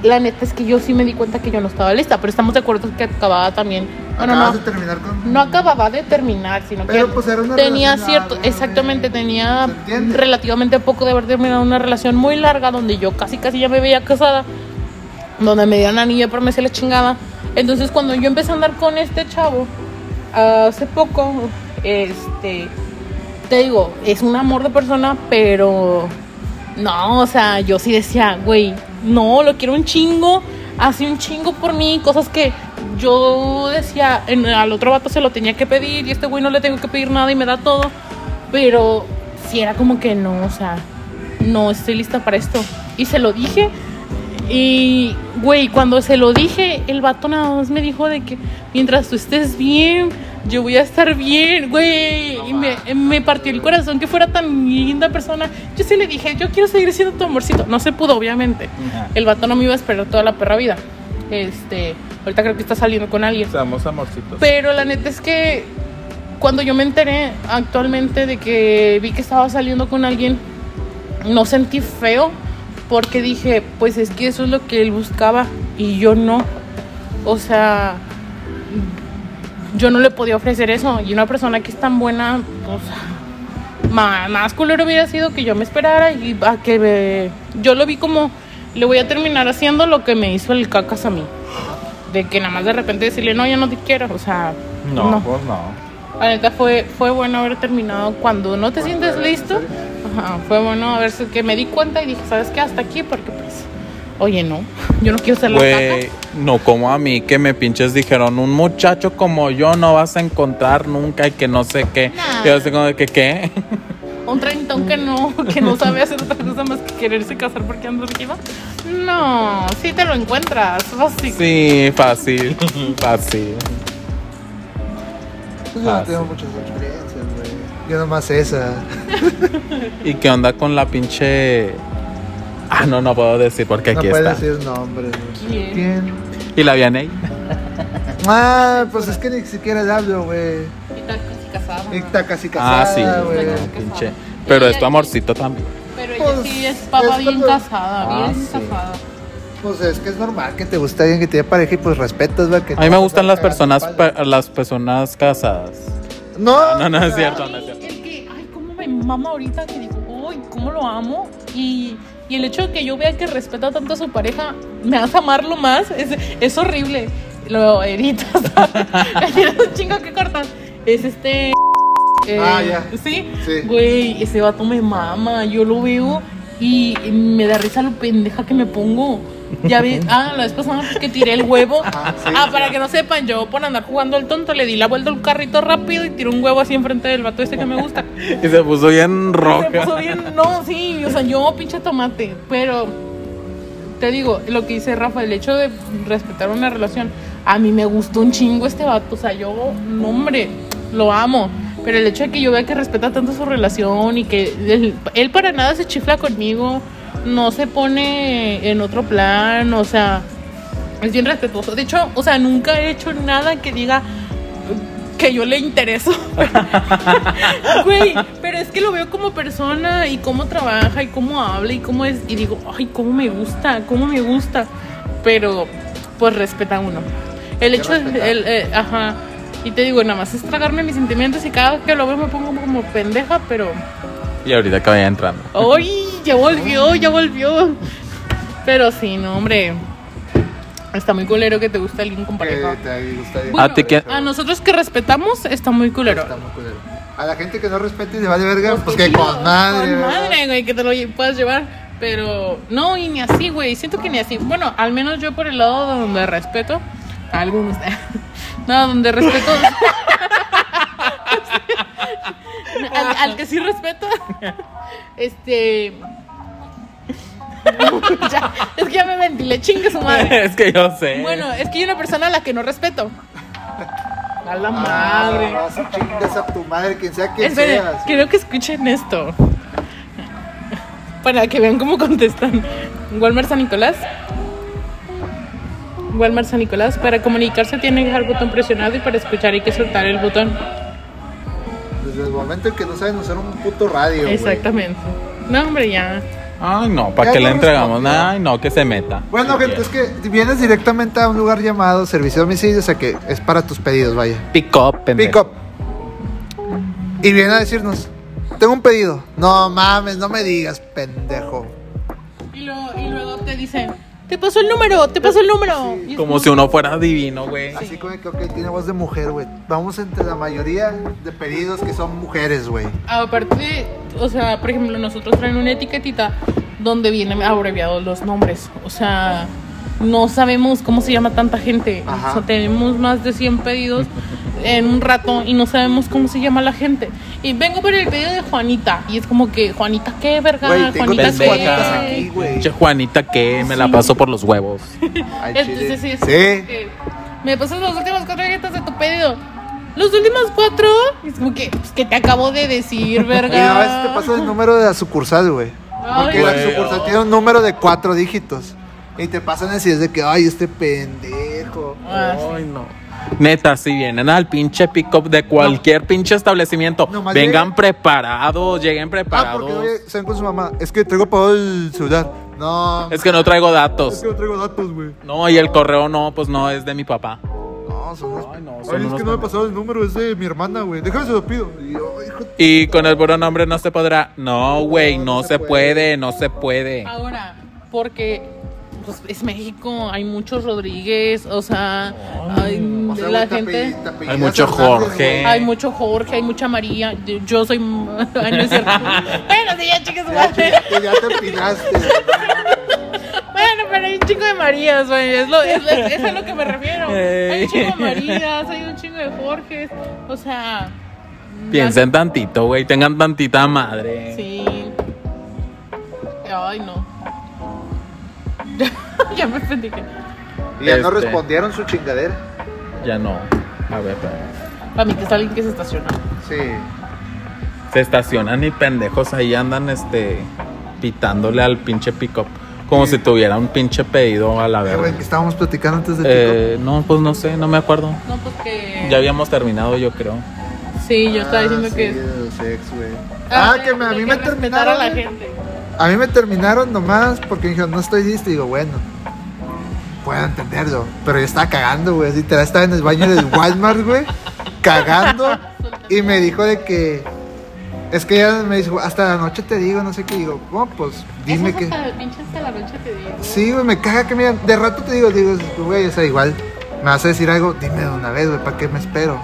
la neta es que yo sí me di cuenta que yo no estaba lista, pero estamos de acuerdo que acababa también, bueno, no,
de terminar con.
no acababa de terminar, sino
Pero,
que
pues, era una
tenía cierto,
larga,
exactamente, tenía
¿Se
relativamente poco de haber terminado una relación muy larga donde yo casi casi ya me veía casada, donde me dieron anillo de promesa y la chingada. Entonces cuando yo empecé a andar con este chavo, hace poco, este, te digo, es un amor de persona, pero no, o sea, yo sí decía, güey, no, lo quiero un chingo, hace un chingo por mí, cosas que yo decía, en- al otro vato se lo tenía que pedir y este güey no le tengo que pedir nada y me da todo, pero sí era como que no, o sea, no estoy lista para esto. Y se lo dije y, güey, cuando se lo dije, el vato nada más me dijo de que mientras tú estés bien, yo voy a estar bien, güey. y me, me partió el corazón que fuera tan linda persona. Yo sí le dije, yo quiero seguir siendo tu amorcito. No se pudo, obviamente. El vato no me iba a esperar toda la perra vida. Este, ahorita creo que está saliendo con alguien.
Seamos amorcitos.
Pero la neta es que cuando yo me enteré actualmente de que vi que estaba saliendo con alguien, no sentí feo porque dije, pues es que eso es lo que él buscaba y yo no. O sea, yo no le podía ofrecer eso y una persona que es tan buena, pues más, más culero hubiera sido que yo me esperara y a que me- yo lo vi como le voy a terminar haciendo lo que me hizo el cacas a mí. De que nada más de repente decirle, no, ya no te quiero. O sea,
No,
no.
pues no.
La neta fue, fue bueno haber terminado cuando no te sientes listo. Ajá, fue bueno haber que me di cuenta y dije, ¿sabes qué? Hasta aquí, porque pues, oye, no, yo no quiero ser la
Güey, no como a mí que me pinches dijeron, un muchacho como yo no vas a encontrar nunca y que no sé qué.
Nah.
Y yo así como de que qué.
Un treintón que no, que no sabe hacer otra cosa más que quererse casar porque anda arriba. No, sí te lo encuentras, fácil.
Sí, fácil, fácil.
Pues yo no tengo muchas experiencias, güey. Yo nomás esa.
¿Y qué onda con la pinche... Ah, no, no puedo decir porque
no
aquí
puedes
está.
decir nombres.
¿Quién?
¿Quién?
¿Y la Vianey?
Ah, pues es que ni siquiera le hablo, güey.
Y está casi casada.
Y Está casi casada,
Ah, sí,
güey.
Pinche. Pero es tu amorcito también.
Pero ella
Pues,
sí es papa
es
bien
cuando-
casada,
Ah,
bien
sí.
casada.
Pues es que es normal que te guste alguien que tiene pareja y pues respetas, güey. que
A mí
no
me gustan las personas, las personas casadas.
No,
No, no es
o sea,
cierto, no es
Ay,
cierto.
el que, ay, cómo me mama ahorita que digo, uy, cómo lo amo. Y, y el hecho de que yo vea que respeta tanto a su pareja, me hace amarlo más. Es, es horrible. Lo editas, editas un chingo que cortas. Es este. eh,
Ah, ya.
¿Sí?
Sí.
Güey, ese vato me mama. Yo lo veo y me da risa lo pendeja que me pongo. Ya vi, ah, la vez pasada que tiré el huevo.
Ah, sí,
ah,
sí.
para que no sepan, yo por andar jugando al tonto le di la vuelta al carrito rápido y tiré un huevo así enfrente del vato este que me gusta.
Y se puso bien
Se
roja.
puso bien, no, sí, o sea, yo pinche tomate, pero te digo, lo que dice Rafa, el hecho de respetar una relación, a mí me gustó un chingo este vato, o sea, yo, no hombre, lo amo. Pero el hecho de que yo vea que respeta tanto su relación y que él, él para nada se chifla conmigo, no se pone en otro plan, o sea, es bien respetuoso. De hecho, o sea, nunca he hecho nada que diga que yo le intereso. Güey, pero es que lo veo como persona y cómo trabaja y cómo habla y cómo es. Y digo, ay, cómo me gusta, cómo me gusta. Pero, pues respeta a uno. El hecho de.
respetar.
el, eh, ajá. Y te digo, nada más es tragarme mis sentimientos y cada vez que lo veo me pongo como pendeja, pero.
Y ahorita que vaya entrando.
¡Ay! Ya volvió, ya volvió. Pero sí, no, hombre. Está muy culero que te guste alguien con
Que
pareja.
te.
Bueno,
¿A ti qué?
A nosotros que respetamos, está muy culero.
Está muy culero. A la gente que no respete y le vale verga, pues,
Pues
que con madre.
Con
¿verdad?
madre, güey, que te lo puedas llevar. Pero no, y ni así, güey. Siento que ni así. Bueno, al menos yo por el lado donde respeto. A algunos. No, donde respeto. Al, al que sí respeto. Este. Ya, es que ya me ventilé, chingue su madre.
es que yo sé.
Bueno, es que hay una persona a la que no respeto. A la
Ah,
madre.
vas a chingas a tu madre, quien sea quien
Esperen,
seas.
quiero que escuchen esto. Para que vean cómo contestan. Walmart San Nicolás. Walmart San Nicolás. Para comunicarse tiene que dejar el botón presionado y para escuchar hay que soltar el botón.
Desde el momento en que no saben usar un puto radio.
Exactamente. No, hombre, ya.
Ay, no, ¿para qué le entregamos?
respondió.
Ay, no, que se meta.
Bueno, gente, es que vienes directamente a un lugar llamado servicio de domicilio, o sea que es para tus pedidos, vaya.
Pick up, pendejo.
Pick up. Y viene a decirnos, tengo un pedido. No mames, no me digas, pendejo.
Y, luego- y luego te dicen, te pasó el número, te pasó el número.
Sí.
Como si uno fuera divino, güey.
Así como que, ok, tiene voz de mujer, güey. Vamos entre la mayoría de pedidos que son mujeres, güey.
Aparte, o sea, por ejemplo, nosotros traen una etiquetita donde vienen abreviados los nombres. O sea, no sabemos cómo se llama tanta gente.
Ajá.
O sea, tenemos más de 100 pedidos en un rato y no sabemos cómo se llama la gente. Y vengo por el pedido de Juanita. Y es como que, Juanita, ¿qué verga?
Tengo
Juanita, ¿qué?
Juanitas aquí,
Juanita que me la
Sí.
paso por los huevos.
Entonces, sí,
Sí.
me pasas las últimas cuatro galletas de tu pedido. Los últimos cuatro, es como que, pues, que te acabo de decir,
Y
verga.
a veces te pasa el número de la sucursal, güey. Porque
Ay,
la sucursal tiene un número de cuatro dígitos. Y te pasan así, es de que, ay, este pendejo.
Ah, sí.
Ay, no. Neta, si vienen al pinche pick-up de cualquier pinche establecimiento,
Nomás
vengan
lleguen-
preparados, lleguen
Ah,
preparados.
porque oye, con su mamá, es que traigo pagado el celular. No,
Es que no traigo
es
datos.
que no traigo datos, güey.
No, y el correo no, pues no, es de mi papá.
No, son unos...
Ay, no,
Ay,
son
es
unos
que no me
pendejos.
pasado el número, es de mi hermana, güey. Déjame se lo pido. Y yo, hijo de-
Y con el puro nombre no se podrá. No, güey,
No,
no,
no se
se
puede.
puede, no se puede.
Ahora, porque pues, es México, hay muchos Rodríguez, o sea, hay
O sea,
la
te
gente.
te
Hay mucho Jorge.
Hay mucho Jorge, hay mucha María. yo- Yo soy. Ay, no es cierto. bueno, sí, ya chicas,
Ya, te- ya te empinaste. güey.
Bueno, pero hay un chingo de Marías, güey. Es, lo, es, es- es a lo que me refiero. Hay un chingo de Marías, hay un chingo de Jorges. O sea.
Piensen tantito, güey, tengan tantita madre.
Sí. Ay, no. ya me pendejé.
Y ya no
Este.
respondieron su chingadera.
Ya no. A ver, espera.
Para mí que es alguien que se estaciona.
Sí.
Se estacionan y pendejos ahí andan, este, pitándole al pinche pick-up. Como si tuviera un pinche pedido a la verga.
estábamos platicando antes de
Eh, no, pues no sé, no me acuerdo.
No, pues que.
Ya habíamos terminado, yo creo.
Sí, yo estaba diciendo
sí,
que.
güey. Ah, que me- a mí
que
me terminaron.
a la gente.
A mí me terminaron nomás porque me dijeron, no estoy listo. Y digo, bueno, puedo entenderlo. Pero yo estaba cagando, güey. Literal, estaba en el baño del Walmart, güey. Cagando. Y me dijo de que. Es que ella me dijo, hasta la noche te digo, no sé qué. Digo, ¿cómo? Pues dime
Eso
que.
hasta la pinche hasta la noche te digo.
Sí, güey, me caga que digan. De rato te digo, digo, güey, o sea, igual. Me vas a decir algo, dime de una vez, güey, ¿para qué me espero?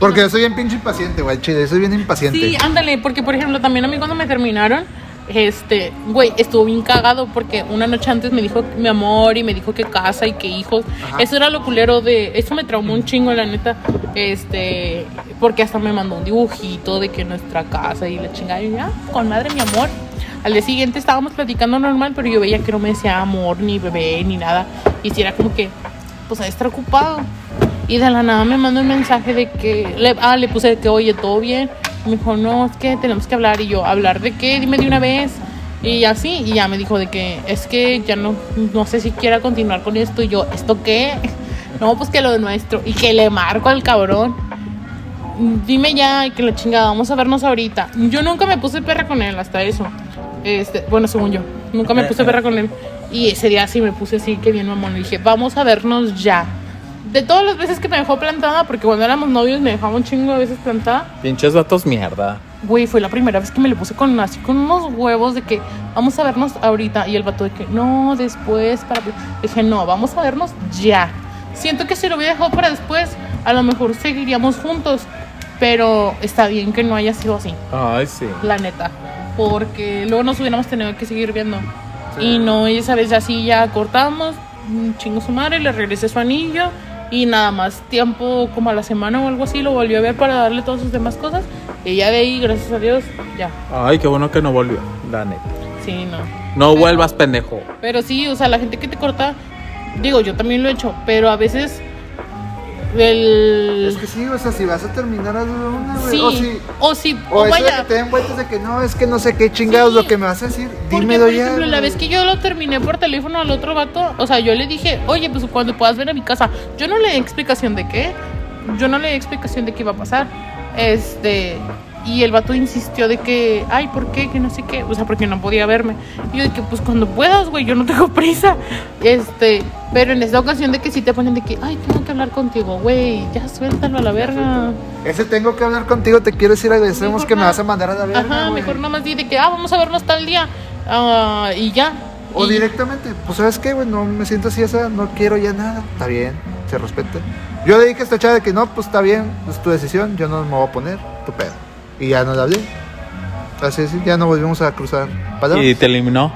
Porque yo soy bien pinche impaciente, güey, chile, soy bien impaciente.
Sí, ándale, porque por ejemplo, también a mí cuando me terminaron, este, güey, estuvo bien cagado porque una noche antes me dijo mi amor y me dijo que casa y que hijos.
Ajá.
Eso era lo culero de, eso me traumó un chingo, la neta, este, porque hasta me mandó un dibujito de que nuestra casa y la chingada, y ya, con madre mi amor. Al día siguiente estábamos platicando normal, pero yo veía que no me decía amor, ni bebé, ni nada. Y si era como que, pues, a estar ocupado. Y de la nada me mandó un mensaje de que, le, ah, le puse de que, oye, ¿todo bien? Me dijo, no, es que tenemos que hablar. Y yo, ¿hablar de qué? Dime de una vez. Y así, y ya me dijo de que, es que ya no, no sé si quiera continuar con esto. Y yo, ¿esto qué? No, pues que lo de nuestro. Y que le marco al cabrón. Dime ya, y que la chingada, vamos a vernos ahorita. Yo nunca me puse perra con él, hasta eso. Este, bueno, según yo, nunca me puse perra con él. Y ese día sí me puse así, que bien mamón. Y dije, vamos a vernos ya. De todas las veces que me dejó plantada, porque cuando éramos novios me dejaba un chingo de veces plantada.
Pinches vatos mierda.
güey, fue la primera vez que me le puse con así con unos huevos de que vamos a vernos ahorita. Y el vato de que no, después, para. Dije, no, vamos a vernos ya. Siento que si lo hubiera dejado para después, a lo mejor seguiríamos juntos. Pero está bien que no haya sido así,
Ay, sí.
la neta. Porque luego nos hubiéramos tenido que seguir viendo.
Sí.
Y no, esa vez así ya cortamos, mm, chingo su madre, le regresé su anillo y nada más tiempo como a la semana o algo así lo volvió a ver para darle todas sus demás cosas y ya de ahí, gracias a Dios, ya.
Ay, qué bueno que no volvió, la neta.
Sí, no.
No
Pero-
vuelvas, pendejo.
Pero sí, o sea, la gente que te corta, digo, yo también lo he hecho, pero a veces el...
Es que sí, o sea, si vas a terminar a una, güey.
Sí,
O si.
o sí,
O
o
eso de
vaya.
que te den vueltas de que no, es que no sé qué chingados
Sí.
lo que me vas a decir.
Porque,
Dímelo
por
ya.
ejemplo, la vez que yo lo terminé por teléfono al otro vato, o sea, yo le dije, oye, pues cuando puedas ver a mi casa, yo no le di explicación de qué, yo no le di explicación de qué iba a pasar. Este, y el vato insistió de que, ay, ¿por qué? Que no sé qué, o sea, porque no podía verme. Y yo de que, pues cuando puedas, güey, yo no tengo prisa. Este, pero en esta ocasión de que sí te ponen de que, ay, tengo que hablar contigo, güey, ya suéltalo a la verga.
Ese tengo que hablar contigo, te quiero decir, agradecemos que me vas a mandar a la verga.
Ajá,
güey.
mejor nomás di de que, ah, vamos a vernos tal día. ah, y ya.
O
Y-
directamente, pues sabes qué, güey, no me siento así, esa, no quiero ya nada. Está bien, se respeta. Yo le dije a esta chava de que no, pues está bien, es tu decisión, yo no me voy a poner, tu pedo. Y ya no le hablé. Así es, ya no volvimos a cruzar palabras.
Y te eliminó.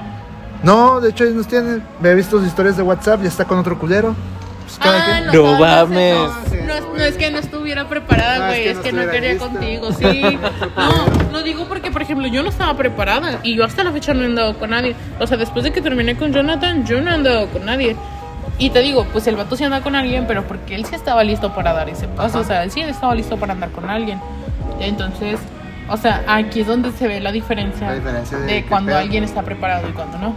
No, de hecho, nos tiene. Me he visto sus historias de WhatsApp, ya está con otro culero. Pues
Ah.
No
no,
mames.
No, no, es- no es que no estuviera preparada,
No, es
güey.
que
es
no
que no quería
lista.
contigo, sí. No, no digo porque, por ejemplo, yo no estaba preparada y yo hasta la fecha no he andado con nadie. O sea, después de que terminé con Jonathan, yo no he andado con nadie. Y te digo, pues el vato sí anda con alguien, pero porque él sí estaba listo para dar ese paso.
Ajá.
O sea, él sí estaba listo para andar con alguien. Entonces, o sea, aquí es donde se ve la diferencia,
La diferencia de
cuando
pedo.
alguien está preparado y cuando no.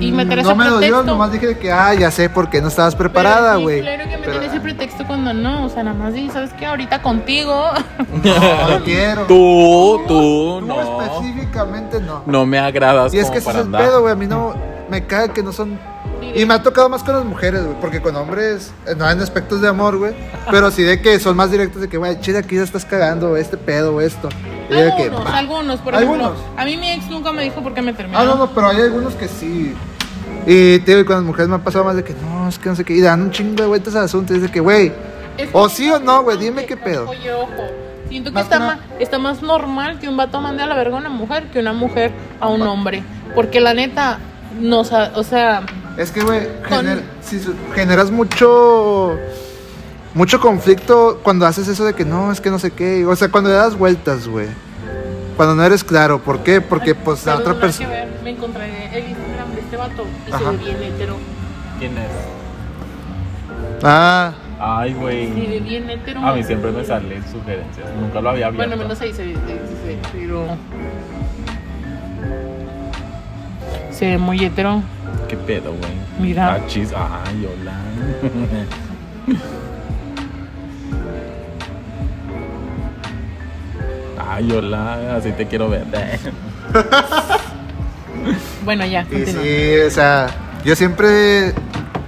Y meter
Mm,
ese
no me dolió,
pretexto.
nomás dije que, ah, ya sé por qué no estabas preparada,
sí,
güey.
Claro que me
Pero,
ese pretexto cuando no, o sea, nada más di, ¿sabes qué? Ahorita contigo.
No, no quiero.
Tú, tú,
Tú
no.
específicamente no.
No me agradas
Y es
como
que ese es el pedo, güey. A mí no me cae que no son. Y me ha tocado más con las mujeres, güey. Porque con hombres, eh, no en aspectos de amor, güey. Pero sí de que son más directos de que, güey, chile, aquí ya estás cagando, este pedo, o esto. Y de que,
algunos, algunos, por
Algunos.
ejemplo. A mí mi ex nunca me dijo por qué me terminó.
Ah, no, no, pero hay algunos que sí. Y te digo, con las mujeres me ha pasado más de que no, es que no sé qué. Y dan un chingo de vueltas al asunto. Y de que, güey, o sí o no, güey, dime qué pedo.
Oye, ojo. Siento que
Más
está,
que
ma- está más normal que un vato mande a la verga a una mujer que una mujer a un hombre. Porque la neta, no, sa- o sea,
Es que, güey, gener- si generas mucho. Mucho conflicto cuando haces eso de que no, es que no sé qué. O sea, cuando le das vueltas, güey. Cuando no eres claro. ¿Por qué? Porque, pues, la otra persona.
Me encontré el Instagram de este vato y
Ajá.
se ve bien hetero.
¿Quién es?
Ah,
Ay,
Se
güey.
ve bien hetero.
A mí siempre me salen sugerencias. Nunca lo había abierto.
Bueno, menos ahí se se ve, pero. Se ve muy hetero.
¿Qué pedo, güey?
Mira.
Ah, chis. Ay, hola. Ay, hola. Así te quiero ver.
Bueno, ya,
y
continúa.
sí, o sea, yo siempre.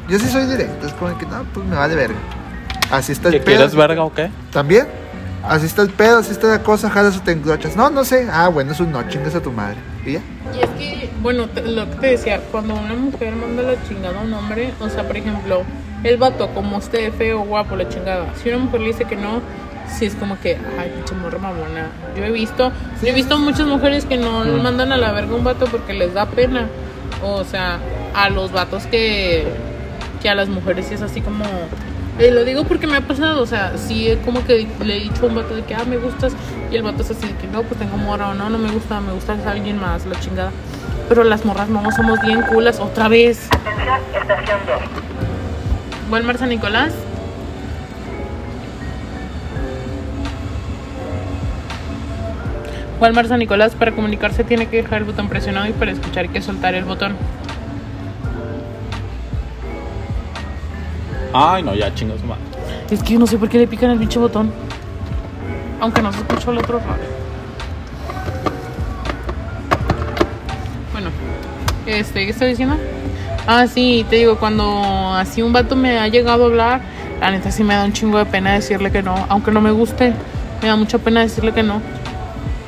Yo sí soy directo. Es como que no, pues me vale verga. Así está el
¿Que
pedo.
quieres verga o qué?
¿También? Así está el pedo, así está la cosa, jalas o te englochas. No, no sé. Ah, bueno, es un no, chingas a tu madre. ¿Y ya?
Y es que, bueno, te- lo que te decía, cuando una mujer manda la chingada a un hombre, o sea, por ejemplo, el vato, como esté feo, guapo, la chingada, si una mujer le dice que no, sí es como que, ay, pinche morra mamona. Yo he visto, yo he visto muchas mujeres que no
Mm.
mandan a la verga a un vato porque les da pena. O sea, a los vatos que, que a las mujeres sí es así como. Eh, lo digo porque me ha pasado, o sea, sí es como que le he dicho a un vato de que, ah, me gustas, y el vato es así de que, no, pues tengo morra, o no, no me gusta, me gusta alguien más, la chingada. Pero las morras no, somos bien culas, otra vez. Walmart San Nicolás. Walmart San Nicolás, para comunicarse tiene que dejar el botón presionado y para escuchar hay que soltar el botón.
Ay, no, ya chingos madre.
Es que yo no sé por qué le pican el pinche botón. Aunque no se escuchó el otro raro. Bueno, este, ¿qué estoy diciendo? Ah, sí, te digo, cuando así un vato me ha llegado a hablar, la neta sí me da un chingo de pena decirle que no. Aunque no me guste, me da mucha pena decirle que no.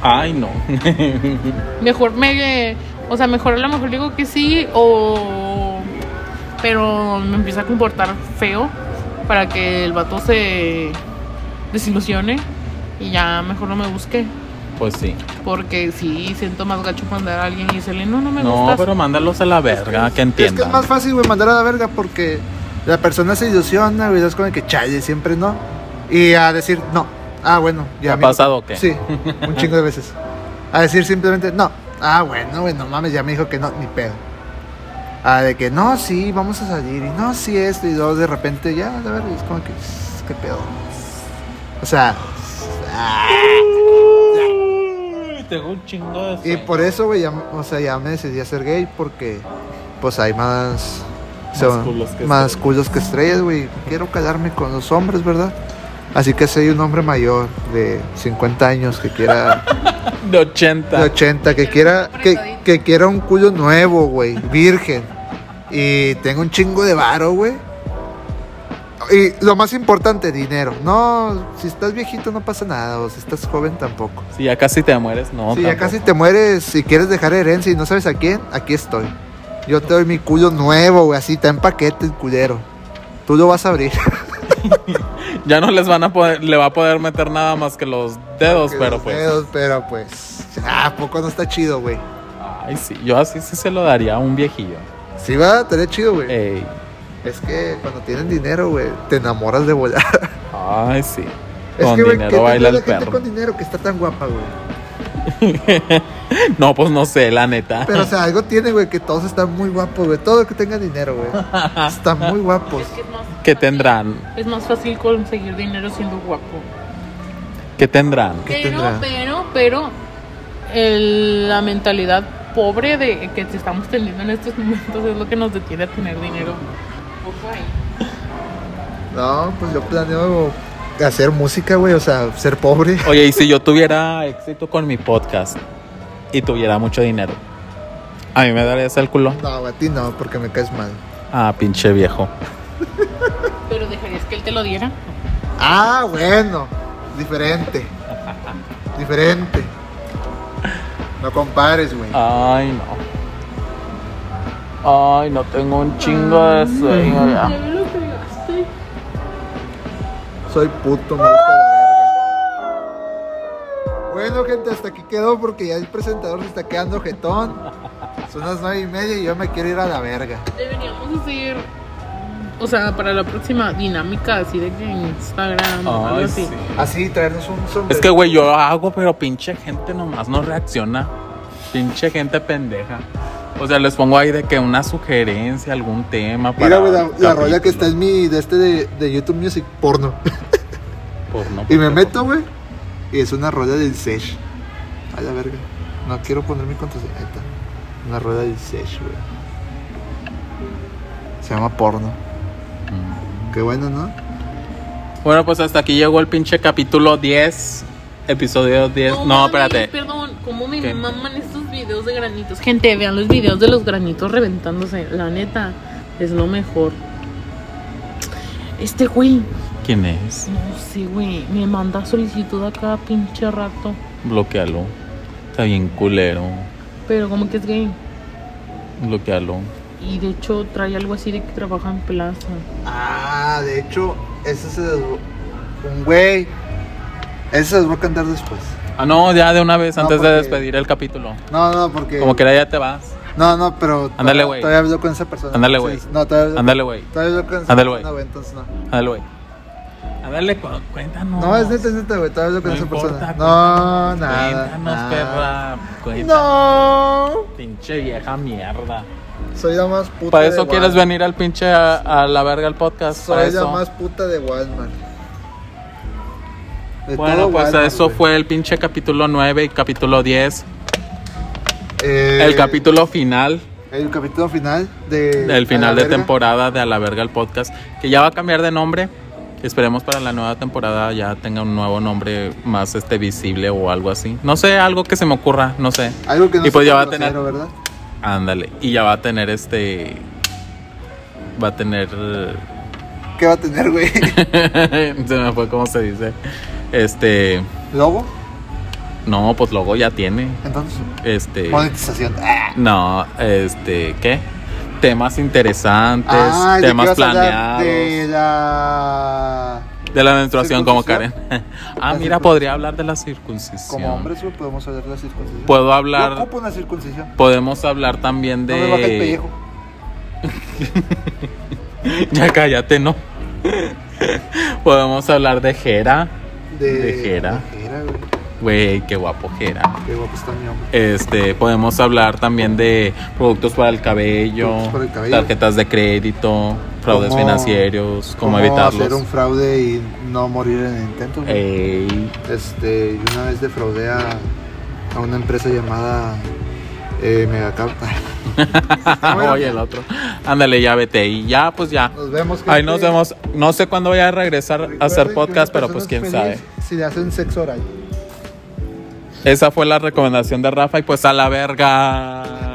Ay, no.
Mejor me. O sea, mejor a lo mejor digo que sí o. Pero me empieza a comportar feo para que el vato se desilusione y ya mejor no me busque.
Pues sí.
Porque sí, siento más gacho mandar a alguien y decirle, no, no me
No,
gustas.
pero mándalos a la verga, que
Es que
entiendan.
es más fácil, güey, mandar a la verga porque la persona se ilusiona, güey, es como que challe, siempre no. Y a decir no. Ah, bueno,
¿Te
ya.
ha
amigo.
pasado o qué?
Sí, un chingo de veces. A decir simplemente no. Ah, bueno, güey, no mames, ya me dijo que no, ni pedo. Ah, de que no, sí, vamos a salir. Y no, sí, esto. Y luego de repente ya, de verdad, es como que, qué pedo. O sea, ah,
Tengo un chingo de
y por eso, güey, ya, o sea, ya me decidí a ser gay porque, pues hay más.
Más
son
culos que
más
estrellas.
culos que estrellas, güey. Quiero callarme con los hombres, ¿verdad? Así que soy un hombre mayor de 50 años que quiera
De 80.
de 80, que quiera que, que quiera un culo nuevo, güey, virgen. Y tengo un chingo de varo, güey. Y lo más importante, dinero. No, si estás viejito no pasa nada, o si estás joven tampoco.
Si ya casi te mueres, no.
si ya casi te mueres, si quieres dejar herencia y no sabes a quién, aquí estoy. Yo te doy mi culo nuevo, güey, así está en paquete el culero. Tú lo vas a abrir.
Ya no les van a poder, le va a poder meter nada más que los dedos,
Que
pero
los
pues.
dedos, pero pues. Ah, ¿a poco no está chido, güey.
Ay, sí. Yo así sí se lo daría a un viejillo.
Sí va, estaría chido, güey.
Ey.
Es que cuando tienen dinero, güey, te enamoras de volar.
Ay, sí.
Es
Con
que, güey, ¿qué
dinero baila el perro.
con dinero que está tan guapa, güey?
No, pues no sé, la neta.
Pero, o sea, algo tiene, güey, que todos están muy guapos, güey. Todo el que tenga dinero, güey. Están muy guapos.
Es que es más,
¿Qué tendrán?
es más fácil conseguir dinero siendo guapo.
¿Qué tendrán?
¿Qué
Pero, pero, pero, el- la mentalidad pobre de que te estamos teniendo en estos momentos es lo que nos detiene a tener dinero.
No, pues yo planeo hacer música, güey, o sea, ser pobre.
Oye, y si yo tuviera éxito con mi podcast y tuviera mucho dinero, ¿a mí me darías el culo?
No, a ti no, porque me caes mal.
Ah, pinche viejo.
Pero dejarías que él te lo diera.
Ah, bueno. Diferente. Diferente. No compares, güey.
Ay, no. Ay, no tengo un chingo de sueño ya.
Ya me lo pegaste.
Soy puto, me gusta la verga. Bueno, gente, hasta aquí quedó porque ya el presentador se está quedando jetón. Son las nueve y media y yo me quiero ir a la verga.
Deberíamos hacer, o sea, para la próxima dinámica así de que en Instagram o algo
Ay,
así.
sí.
Así, traernos un sombrero.
Es que, güey, yo hago, pero pinche gente nomás no reacciona. Pinche gente pendeja. O sea, les pongo ahí de que una sugerencia, algún tema para.
Mira, güey, la, la rola que está en mi, de este de, de YouTube Music, porno.
Porno,
Y me
porno,
meto, güey, y es una rola del Sesh. A la verga. No quiero poner mi contraseña. Ahí está. Una rueda del Sesh, güey. Se llama porno. Qué bueno, ¿no?
Bueno, pues hasta aquí llegó el pinche capítulo 10. Episodio 10. No,
mames,
espérate.
Perdón, ¿cómo me
¿Qué?
maman estos videos de granitos? Gente, vean los videos de los granitos reventándose. La neta, es lo mejor. Este güey,
¿Quién es?
no sé, güey, me manda solicitud a cada pinche rato.
Bloquealo. Está bien culero.
Pero como que es gay.
Bloquealo.
Y de hecho trae algo así de que trabaja en plaza.
Ah, de hecho, ese se desblo- Un güey. Ese se los voy a cantar después.
Ah, no, ya de una vez,
No,
antes de
porque-
despedir el capítulo.
No, no, porque.
Como que ya te vas.
No, no, pero.
Ándale,
todavía-
güey.
Todavía hablo con esa persona.
Ándale, güey.
Sí, No, todavía
Ándale, güey.
Todavía hablo con esa
Ándale, güey.
persona, güey, entonces no.
Ándale, güey. Ándale, cu- cuéntanos.
No, es neta, es neta, güey. Todavía hablo con
No
esa
importa,
persona.
cuéntanos,
No, nada.
Cuéntanos,
nada.
perra. Cuéntanos.
No.
Pinche vieja mierda.
Soy la más puta.
¿Para
de
eso quieres
Walmart.
venir al pinche a, a la verga al podcast?
Soy la
eso.
más puta de Walmart. De
Bueno, pues
Walmart,
eso fue el pinche capítulo 9 y capítulo 10.
Eh,
El capítulo final,
El capítulo final de.
el final de
Verga.
temporada de A la Verga el podcast, que ya va a cambiar de nombre. Esperemos para la nueva temporada ya tenga un nuevo nombre más este visible o algo así. No sé, algo que se me ocurra, no sé.
Algo que no
Y pues ya va a tener-
¿verdad?
Ándale. Y ya va a tener este. Va a tener.
¿Qué va a tener, güey?
se me fue cómo se dice. Este.
¿Lobo?
No, pues luego ya tiene.
Entonces,
Este.
monetización. Ah.
No, este, ¿qué? Temas interesantes,
Ah, ¿de qué
temas planeados.
De la.
De la menstruación como Karen. Ah, mira, podría hablar de la circuncisión.
Como hombres, podemos hablar de la circuncisión.
Puedo
Yo
hablar,
ocupo una circuncisión.
podemos hablar también
No me baja el
de...
pellejo.
ya cállate, ¿no? podemos hablar de Jera.
De,
De Jera.
de Jera, güey.
Güey, qué guapo Jera.
Qué guapo está mi hombre.
Este, podemos hablar también de productos para el cabello,
Productos para el cabello.
tarjetas de crédito, fraudes
Cómo-
financieros, cómo,
hacer
evitarlos.
un fraude y no morir en el intento.
Ey,
Este, una vez defraudé a, a una empresa llamada eh, Megacarta. Bueno.
Oye, el otro. Ándale, ya vete. Y ya, pues ya.
Nos vemos.
Ahí nos vemos. No sé cuándo voy a regresar a hacer
que
podcast, pero pues quién sabe.
Si le hacen sexo oral.
Esa fue la recomendación de Rafa y pues a la verga.